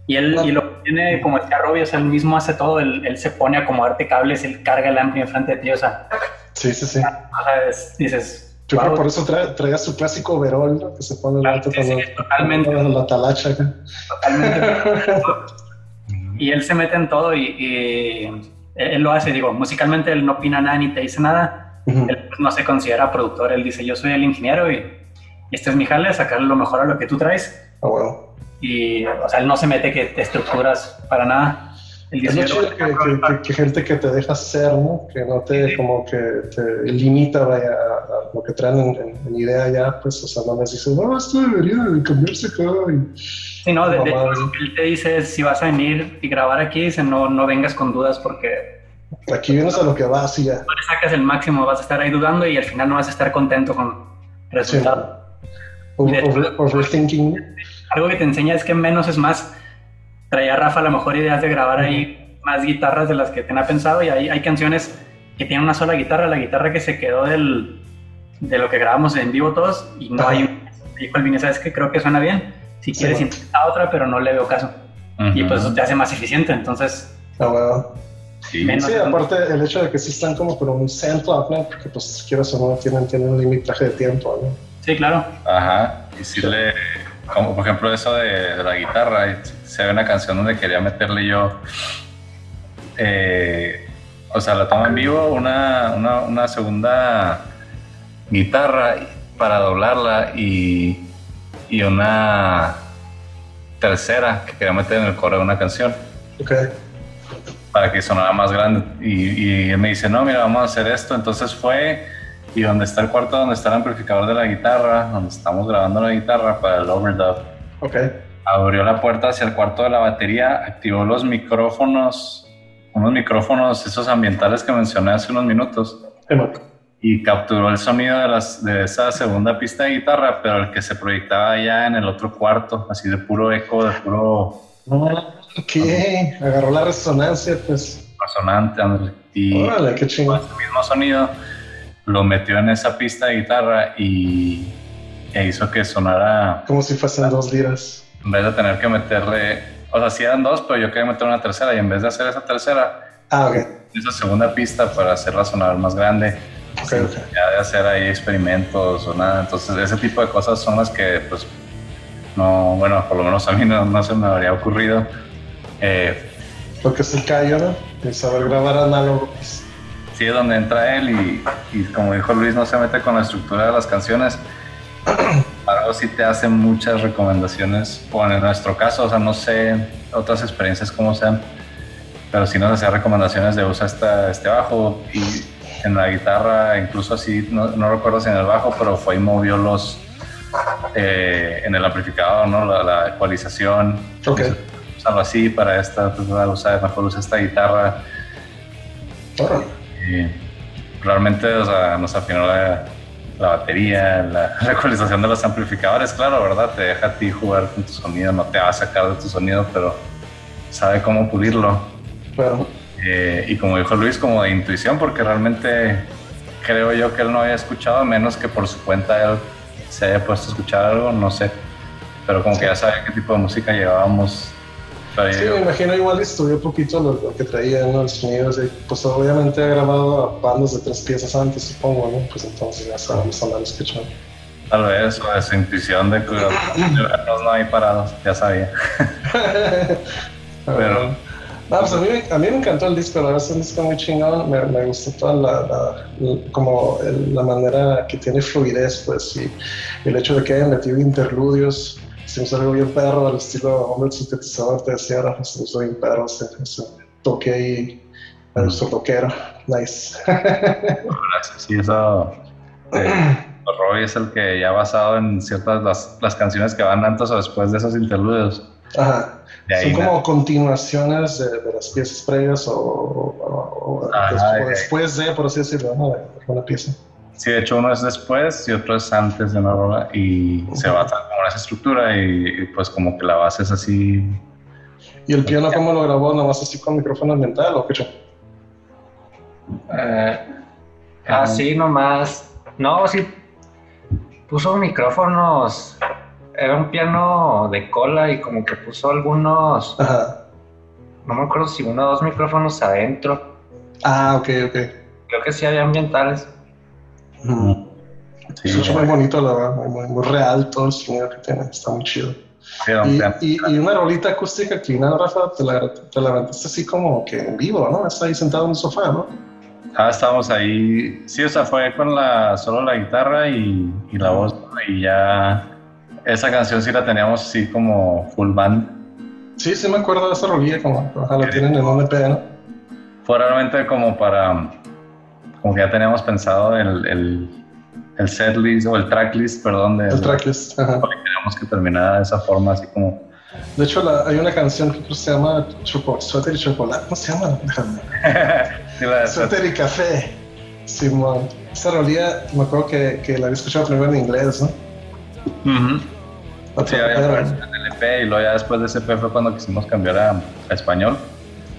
Y él, y lo que tiene, como decía Robbie, o sea, él mismo hace todo, él, él, se pone a acomodarte cables, él carga el ampli enfrente de ti, o sea. Sí, sí, sí. O sea, dices, yo creo por eso traía su clásico overol, ¿no? Que se pone el claro, sí, sí, totalmente. la talacha. Totalmente. y él se mete en todo y, él lo hace, digo, musicalmente él no opina nada ni te dice nada. Él pues, no se considera productor, él dice, yo soy el ingeniero y, este es mi jale, sacarle lo mejor a lo que tú traes. Ah, bueno. Y, o sea, él no se mete que te estructuras para nada el que, gente que te deja ser, ¿no? Que no te, como que te limita vaya, a, lo que traen en, idea ya, pues, o sea, no les dices, no, esto debería cambiarse acá. Y, sí, no, de, hecho, él te dice, si vas a venir y grabar aquí, dice, no, no vengas con dudas porque... Aquí vienes a lo que vas y ya. No le sacas el máximo, vas a estar ahí dudando y al final no vas a estar contento con el resultado. overthinking. Algo que te enseña es que menos es más traía Rafa a lo mejor ideas de grabar ahí más guitarras de las que tenía pensado y hay, hay canciones que tienen una sola guitarra, la guitarra que se quedó del, de lo que grabamos en vivo todos y no hay un... Dijo el Vini, ¿sabes qué? Creo que suena bien. Si quieres intenta otra, pero no le veo caso. Y pues eso te hace más eficiente, entonces... Ah, Sí, sí aparte el hecho de que sí están como por un centro, ¿no? Porque pues si quieres o no tienen, tienen un limitaje de tiempo, ¿no? Sí, claro. Ajá. Y si le, como por ejemplo eso de, la guitarra, se ve una canción donde quería meterle yo, eh, o sea, la tomo en vivo, una, una, segunda guitarra para doblarla y, y, una tercera que quería meter en el coro de una canción. Okay. Para que sonara más grande. Y, y él me dice, no, mira, vamos a hacer esto. Entonces fue y donde está el cuarto donde está el amplificador de la guitarra, donde estamos grabando la guitarra para el overdub. Ok. Abrió la puerta hacia el cuarto de la batería, activó los micrófonos, unos micrófonos, esos ambientales que mencioné hace unos minutos. y capturó el sonido de, las, de esa segunda pista de guitarra, pero el que se proyectaba ya en el otro cuarto, así de puro eco, de puro... Ok, agarró la resonancia, pues. Resonante, André. Y Órale, qué chingón. el mismo sonido lo metió en esa pista de guitarra y e hizo que sonara... Como si fuesen dos liras. En vez de tener que meterle... O sea, sí eran dos, pero yo quería meter una tercera y en vez de hacer esa tercera, ah, okay. esa segunda pista para hacerla sonar más grande. Okay, okay. Ya de hacer ahí experimentos o nada. Entonces, ese tipo de cosas son las que, pues, no, bueno, por lo menos a mí no, no se me habría ocurrido. Eh, lo que es el callo, ¿no? Saber grabar análogo. Pues. Sí, es donde entra él y, y, como dijo Luis, no se mete con la estructura de las canciones. Algo sí te hace muchas recomendaciones, o en nuestro caso, o sea, no sé otras experiencias cómo sean, pero sí nos hacía recomendaciones de usar esta, este bajo y en la guitarra, incluso así, no, no recuerdo si en el bajo, pero fue y movió los, eh, en el amplificador, ¿no? La, ecualización. Ok. Usarlo así para esta, pues, usar, mejor usa esta guitarra. Realmente, o sea, nos afinó la, la batería, la, ecualización de los amplificadores, claro, ¿verdad? Te deja a ti jugar con tu sonido, no te va a sacar de tu sonido, pero sabe cómo pulirlo. Claro. Eh, y como dijo Luis, como de intuición, porque realmente creo yo que él no había escuchado, menos que por su cuenta él se haya puesto a escuchar algo, no sé. Pero como que ya sabía qué tipo de música llevábamos. Sí, me imagino igual estudió un poquito lo, que traía en los sonidos. Pues obviamente ha grabado a bandas de tres piezas antes, supongo, ¿no? Pues entonces ya sabemos andar escuchando. Tal vez, o esa intuición de que no hay parados, ya sabía. Pero pues a mí, a mí me encantó el disco, la verdad es un disco muy chingón, me, me gustó toda la, como la manera que tiene fluidez, pues, y, el hecho de que hayan metido interludios, se me algo bien perro al estilo hombre sintetizador, te decía, ahora se usó bien perro ese, toque ahí, me gustó toquero, nice. sí, eso... Eh, Roy es el que ya basado en ciertas las, las canciones que van antes o después de esos interludios. Ajá. Son como continuaciones de, las piezas previas o, después, de, por así decirlo, ¿no? de una pieza. Sí, de hecho uno es después y otro es antes de una rola y se basa como en esa estructura y, pues como que la base es así. ¿Y el piano cómo lo grabó? ¿Nomás así con micrófono ambiental o qué? Eh, ah, sí, nomás. No, sí. Puso micrófonos era un piano de cola y como que puso algunos. No me acuerdo si uno o dos micrófonos adentro. Ah, ok, ok. Creo que sí había ambientales. Sí, es muy bonito, la verdad, muy, real todo el sonido que tiene, está muy chido. y, y, una rolita acústica que nada, Rafa, te la, te levantaste así como que en vivo, ¿no? Estás ahí sentado en un sofá, ¿no? Ah, estábamos ahí, sí, o sea, fue con la, solo la guitarra y, y la voz, y ya esa canción sí la teníamos así como full band. Sí, sí me acuerdo de esa rolilla, como la tienen en un EP, ¿no? Fue realmente como para, como que ya teníamos pensado el, el, el set list o el track list, perdón. De, el track list, ajá. Porque queríamos que terminara de esa forma, así como... De hecho, hay una canción que se llama Suéter y Chocolate, ¿cómo se llama? Déjame. Suéter y Café, Simón. Esa rolilla, me acuerdo que, que la había escuchado primero en inglés, ¿no? Sí, había en el EP y luego ya después de ese EP fue cuando quisimos cambiar a, español.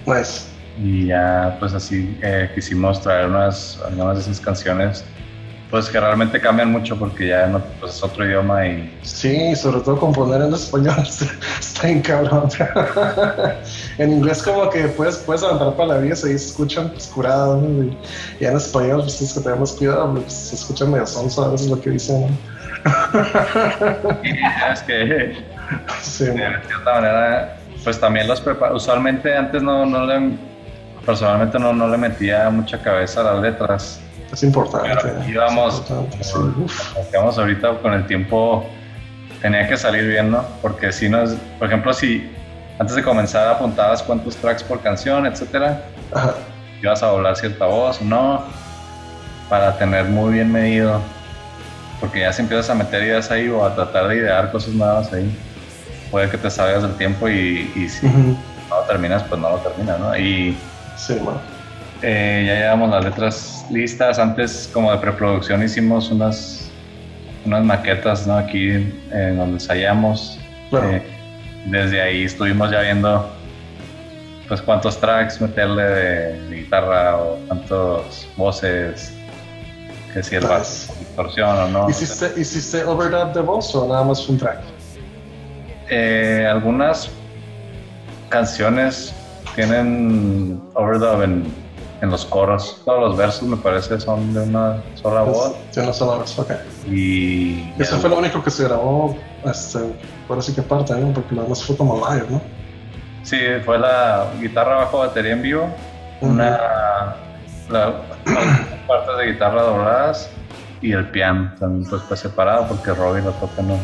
Pues. Y ya pues así eh, quisimos traer unas, algunas de esas canciones pues que realmente cambian mucho porque ya no, pues es otro idioma y... Sí, sobre todo componer en español está bien cabrón. en inglés como que puedes, puedes levantar palabras y se escuchan pues curados y, en español pues es que tenemos cuidado, pues, se escuchan medio sonso a veces lo que dicen es que sí, de cierta manera, pues también los preparo. Usualmente antes no, no le, personalmente no, no le metía mucha cabeza a las letras. Es importante. Pero íbamos, vamos ahorita con el tiempo, tenía que salir bien, ¿no? Porque si no es, por ejemplo, si antes de comenzar apuntabas cuántos tracks por canción, etcétera, ibas a doblar cierta voz, no, para tener muy bien medido porque ya si empiezas a meter ideas ahí o a tratar de idear cosas nuevas ahí, puede que te salgas del tiempo y, si no lo terminas, pues no lo terminas, ¿no? Y sí, eh, ya llevamos las letras listas. Antes, como de preproducción, hicimos unas, unas maquetas, ¿no? Aquí en donde ensayamos. Eh, desde ahí estuvimos ya viendo pues cuántos tracks meterle de, guitarra o cuántas voces que si el bass distorsión o no. ¿Hiciste, ¿Hiciste overdub de voz o nada más un track? Eh, algunas canciones tienen overdub en, en, los coros. Todos los versos me parece son de una sola voz. De una sola voz, ok. Y. Eso fue lo único que se grabó, este, por así que parte, porque lo demás fue como live, ¿no? Sí, fue la guitarra bajo batería en vivo, una la, partes de guitarra dobladas y el piano también pues fue separado porque Robbie lo toca no.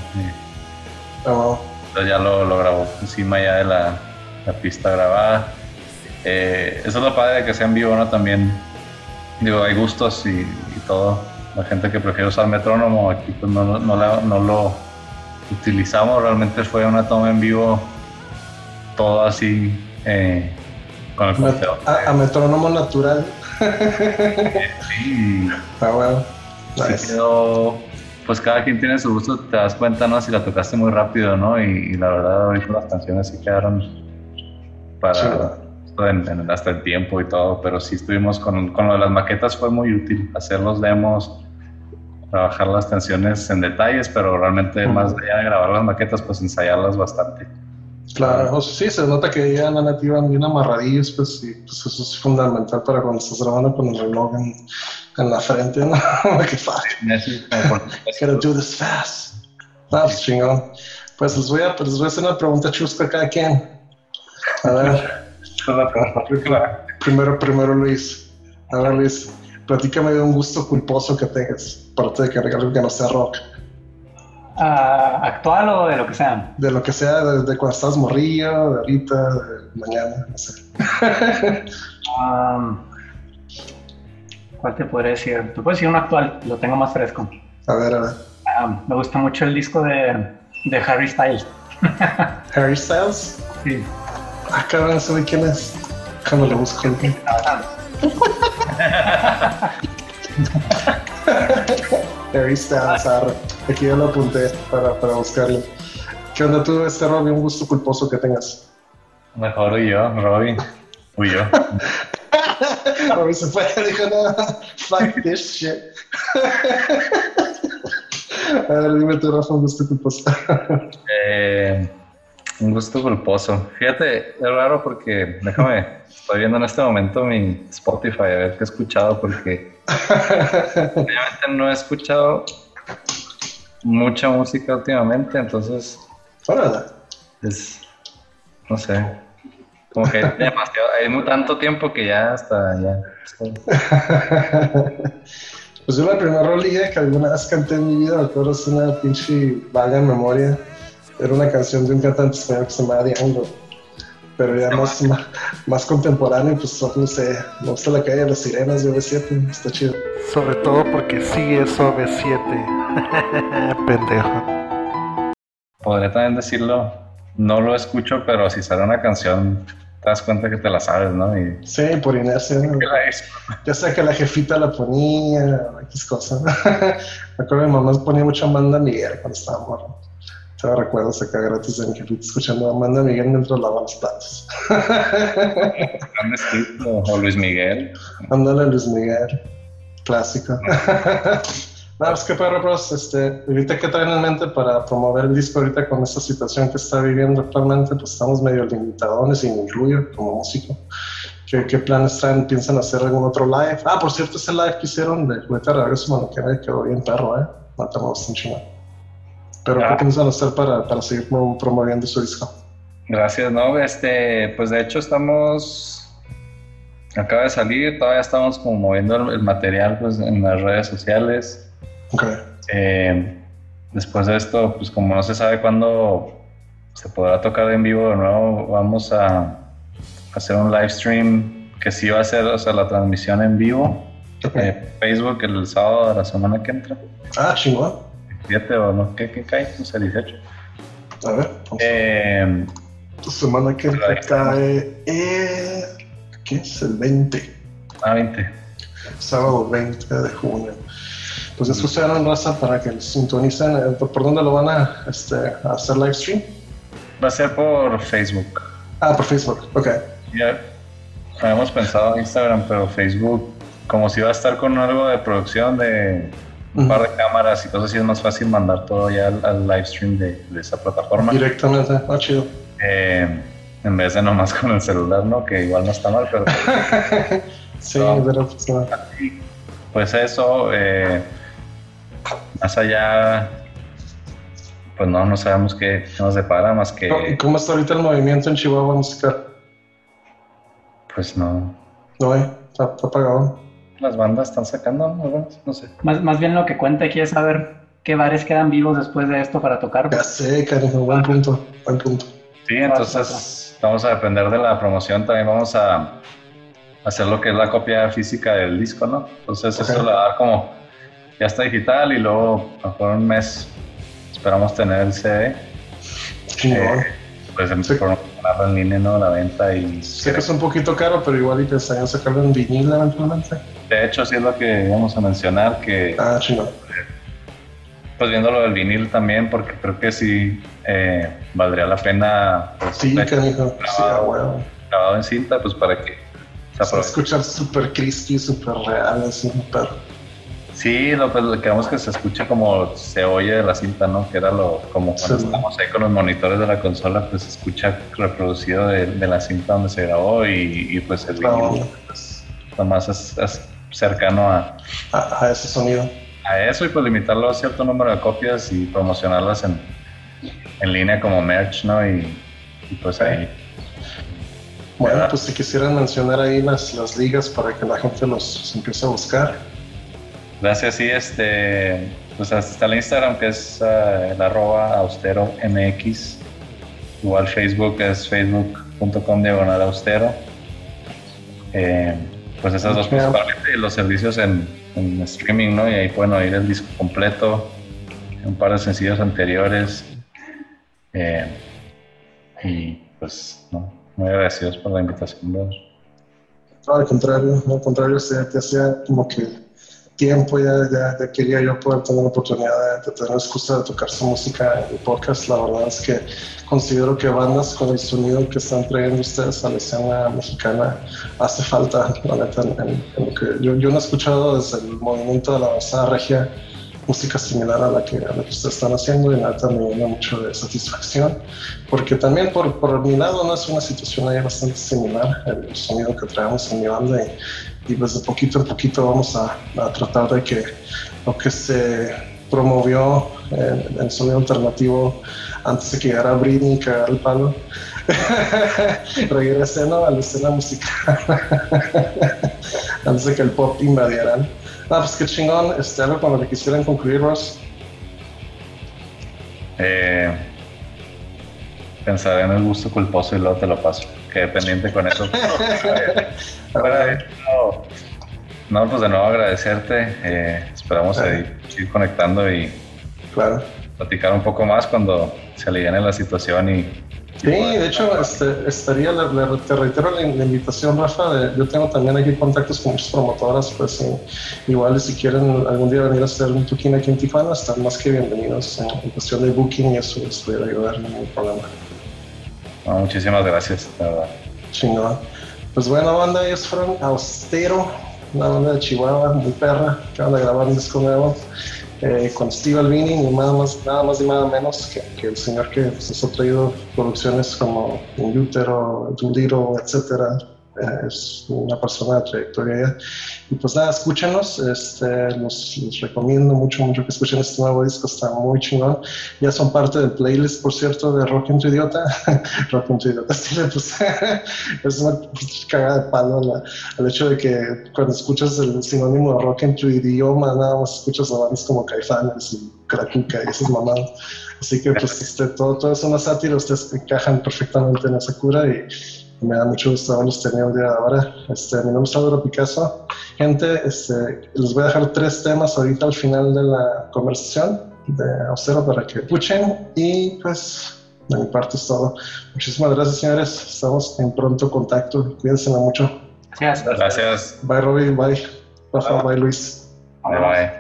Oh, Entonces ya lo, lo grabó encima ya de la, la pista grabada. Eh, eso es lo padre de que sea en vivo, ¿no? También, digo, hay gustos y, y todo. La gente que prefiere usar metrónomo, aquí pues no, no, no la- no lo utilizamos. Realmente fue una toma en vivo, todo así, eh, con el conteo. a, a metrónomo natural. Sí, Ah, bueno. se Nice. quedó, pues cada quien tiene su gusto, te das cuenta, ¿no? Si la tocaste muy rápido, ¿no? Y, y la verdad, ahorita las canciones sí quedaron para Sí. en- en- hasta el tiempo y todo, pero sí estuvimos con, con lo de las maquetas, fue muy útil hacer los demos, trabajar las canciones en detalles, pero realmente Ujú. más allá de grabar las maquetas, pues ensayarlas bastante. Claro, sí, se nota que ya la nativa bien amarradillos, pues, y pues eso es fundamental para cuando estás grabando con el reloj en, en la frente, ¿no? que fácil. Gotta do this fast. Ah, pues chingón. Pues les voy a, pues les voy a hacer una pregunta chusca a cada quien. A ver, primero, primero Luis. A ver, Luis, platícame de un gusto culposo que tengas, aparte de que algo que no sea rock. Ah, ¿Actual o de lo que sea? De lo que sea, de, de cuando estás morrillo, de ahorita, de mañana, no sé. Um, ¿Cuál te podría decir? Tú puedes decir uno actual, lo tengo más fresco. A ver, a ver. Me gusta mucho el disco de, de Harry Styles. Harry Styles. Sí. Ah, cabrón, ¿ese güey quién es? Cuando le busco el Harry Styles, arre. Aquí ya lo apunté para, para buscarlo. ¿Qué onda tú, este Robbie? Un gusto culposo que tengas. Mejor yo, Robin. Huí yo. Robbie se fue, dijo, no, fuck this shit. A ver, dime tú, Rafa, un gusto culposo. Eh, un gusto culposo. Fíjate, es raro porque, déjame, estoy viendo en este momento mi Spotify a ver qué he escuchado porque obviamente no he escuchado mucha música últimamente, entonces Órale. es, no sé, como que hay demasiado, hay tanto tiempo que ya hasta ya. Pues yo la primera rolilla que alguna vez canté en mi vida, me acuerdo, es una pinche vaga memoria. Era una canción de un cantante español que se llama Diango. Pero ya más, más, más contemporáneo, pues no sé, me gusta la calle de las sirenas de B7, está chido. Sobre todo porque sí es OV7. Pendejo. Podría también decirlo, no lo escucho, pero si sale una canción, te das cuenta que te la sabes, ¿no? Y Sí, por inercia, ¿no? ya sea que la jefita la ponía, X cosa. me acuerdo que mi mamá ponía mucho Amanda Miguel cuando estaba morro. Todavía recuerdo sacar gratis de jefita escuchando a Amanda Miguel mientras lavaba los platos. O Luis Miguel. Ándale, Luis Miguel. Clásico. no, pues qué perro, bros. Este, ahorita, ¿qué traen en mente para promover el disco ahorita con esta situación que está viviendo actualmente? Pues estamos medio limitadones y me incluyo como músico. ¿Qué, ¿Qué planes traen? ¿Piensan hacer algún otro live? Ah, por cierto, ese live que hicieron de Juguete Regreso, mano, que quedó bien perro, ¿eh? No te un Pero, ¿qué Ah. piensan hacer para, para seguir pro- promoviendo su disco? Gracias, ¿no? Este, pues de hecho estamos, acaba de salir, todavía estamos como moviendo el, el material pues, en las redes sociales. Ok. Eh, después de esto, pues como no se sabe cuándo se podrá tocar en vivo de nuevo, vamos a hacer un live stream que sí va a ser, o sea, la transmisión en vivo. Ok. eh, Facebook el sábado de la semana que entra, Ah, chingón. 7 o no, ¿qué, qué cae? No sé, 18. A ver. Eh, Tu semana que entra cae. Eh, ¿Qué es el 20? a 20. sábado 20 de junio. Pues ya escucharon raza para que sintonicen. Eh, ¿Por, dónde lo van a, este, a hacer live stream? Va a ser por Facebook. Ah, por Facebook. Ok. Ya habíamos pensado Instagram, pero Facebook, como si va a estar con algo de producción de un par de cámaras y cosas así, es más fácil mandar todo ya al, al live stream de, de esa plataforma. Directamente. Ah, chido. Eh, en vez de nomás con el celular, ¿no? Que igual no está mal, pero sí, No. pero pues no. pues eso, eh, más allá, pues no, no sabemos qué nos depara más que... ¿Cómo está ahorita el movimiento en Chihuahua musical? Pues no. No, eh, está, apagado. Las bandas están sacando, no, sé. Más, más bien lo que cuenta aquí es saber qué bares quedan vivos después de esto para tocar. Ya sé, cariño, buen punto, buen punto. Sí, entonces vamos a depender de la promoción, también vamos a hacer lo que es la copia física del disco, ¿no? Entonces eso le va como, ya está digital y luego por un mes esperamos tener el CD. Eh, pues sí. ponerlo en línea, ¿no? La venta y... Sé que es un poquito caro, pero igual y pensarían sacarlo en vinil eventualmente. De hecho, sí es lo que vamos a mencionar, que... Ah, chido. Pues viendo lo del vinil también, porque creo que sí eh, valdría la pena... Pues, sí, canijo. Sí, bueno. Grabado en cinta, pues para que... Se escuchar súper crispy, súper real, así, pero Sí, lo, pues, lo queremos que se escuche como se oye de la cinta, ¿no? Que era lo como cuando estamos ahí con los monitores de la consola, pues se escucha reproducido de, la cinta donde se grabó y, pues el video pues, lo más es, cercano a, a, ese sonido. A eso y pues limitarlo a cierto número de copias y promocionarlas en, en línea como merch, ¿no? Y, pues ahí. Bueno, pues si quisieran mencionar ahí las, las ligas para que la gente los empiece a buscar. Gracias, sí, este, pues hasta el Instagram que es uh, el arroba austero mx, igual Facebook es facebook.com diagonal austero. Eh, pues esas dos principalmente los servicios en, streaming, ¿no? Y ahí pueden oír el disco completo, un par de sencillos anteriores. Eh, y pues, no, muy agradecidos por la invitación, No, al contrario, al contrario, se te hacía como que tiempo ya, ya, quería yo poder tener la oportunidad de, tener excusa de tocar su música en podcast. La verdad es que considero que bandas con el sonido que están trayendo ustedes a la escena mexicana hace falta, la neta, en, lo que yo, yo, no he escuchado desde el movimiento de la basada regia música similar a la que, a la que ustedes están haciendo y neta me llena mucho de satisfacción porque también por, por mi lado no es una situación ahí bastante similar el sonido que traemos en mi banda y y pues poquito a poquito vamos a, tratar de que lo que se promovió en, el sonido alternativo antes de que llegara Britney y cagara el palo, regrese ¿no? a la escena musical antes de que el pop invadieran. Ah, pues qué chingón, este, algo cuando le quisieran concluir, Ross. Eh, pensaré en el gusto culposo y luego te lo paso. Que pendiente con eso. no, pues de nuevo agradecerte. Eh, esperamos seguir, conectando y claro. platicar un poco más cuando se aliviane la situación y Sí, de hecho, este, estaría, te reitero la, invitación, Rafa. yo tengo también aquí contactos con muchas promotoras, pues igual si quieren algún día venir a hacer un toquín aquí en Tijuana, están más que bienvenidos en, cuestión de booking y eso les pudiera ayudar, no hay problema. Muchísimas gracias, la verdad. Chingón. Pues bueno, banda, ellos fueron Austero, una banda de Chihuahua, muy perra, acaban de grabar un disco nuevo eh, con Steve Albini, ni nada más, nada más y nada menos que, el señor que pues, ha traído producciones como In Utero, Duliro, etcétera, es una persona de trayectoria Y pues nada, escúchenos, este, los, recomiendo mucho, mucho que escuchen este nuevo disco, está muy chingón. Ya son parte del playlist, por cierto, de Rock en tu Idiota. Rock en tu Idiota, pues, es una cagada de palo el hecho de que cuando escuchas el sinónimo de rock en tu idioma, nada más escuchas a bandas como Caifanes y Krakuka y esas mamadas. Así que pues este, todo, todo es una sátira, ustedes encajan perfectamente en esa cura y me da mucho gusto haberlos tenido el día de ahora. Este, mi nombre es Álvaro Picasso. Gente, este, les voy a dejar tres temas ahorita al final de la conversación de Austero para que escuchen y pues de mi parte es todo. Muchísimas gracias señores, estamos en pronto contacto, cuídense mucho. Gracias. Gracias. Bye Robin, bye. Rafa, bye Luis. Bye bye.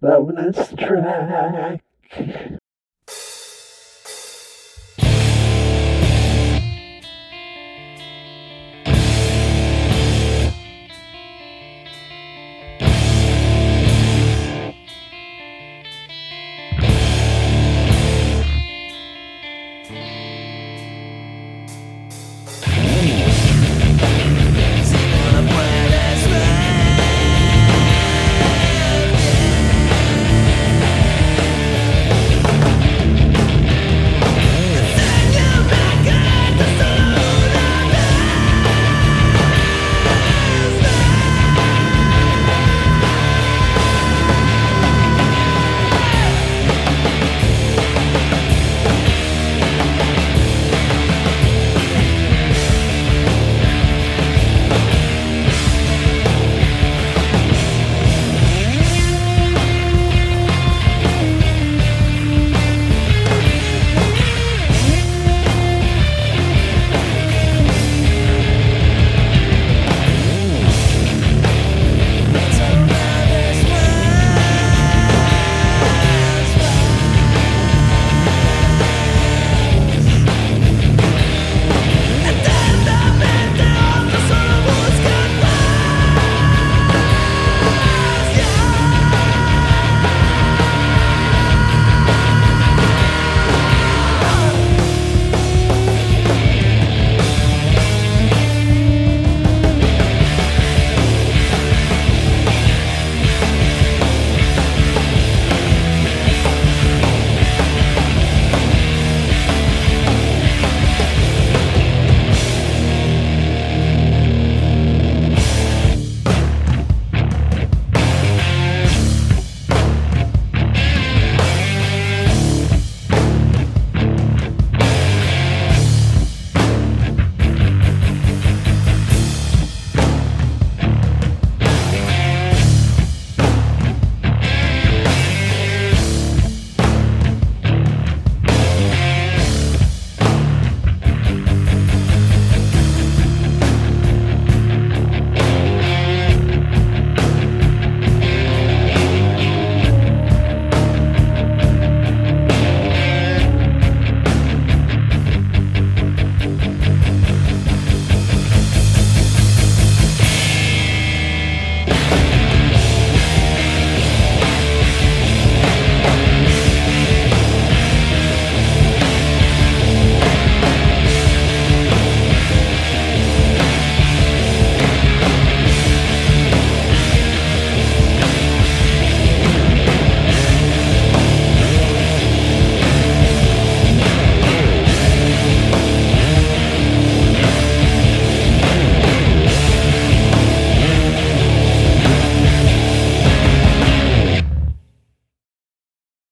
Bonus track.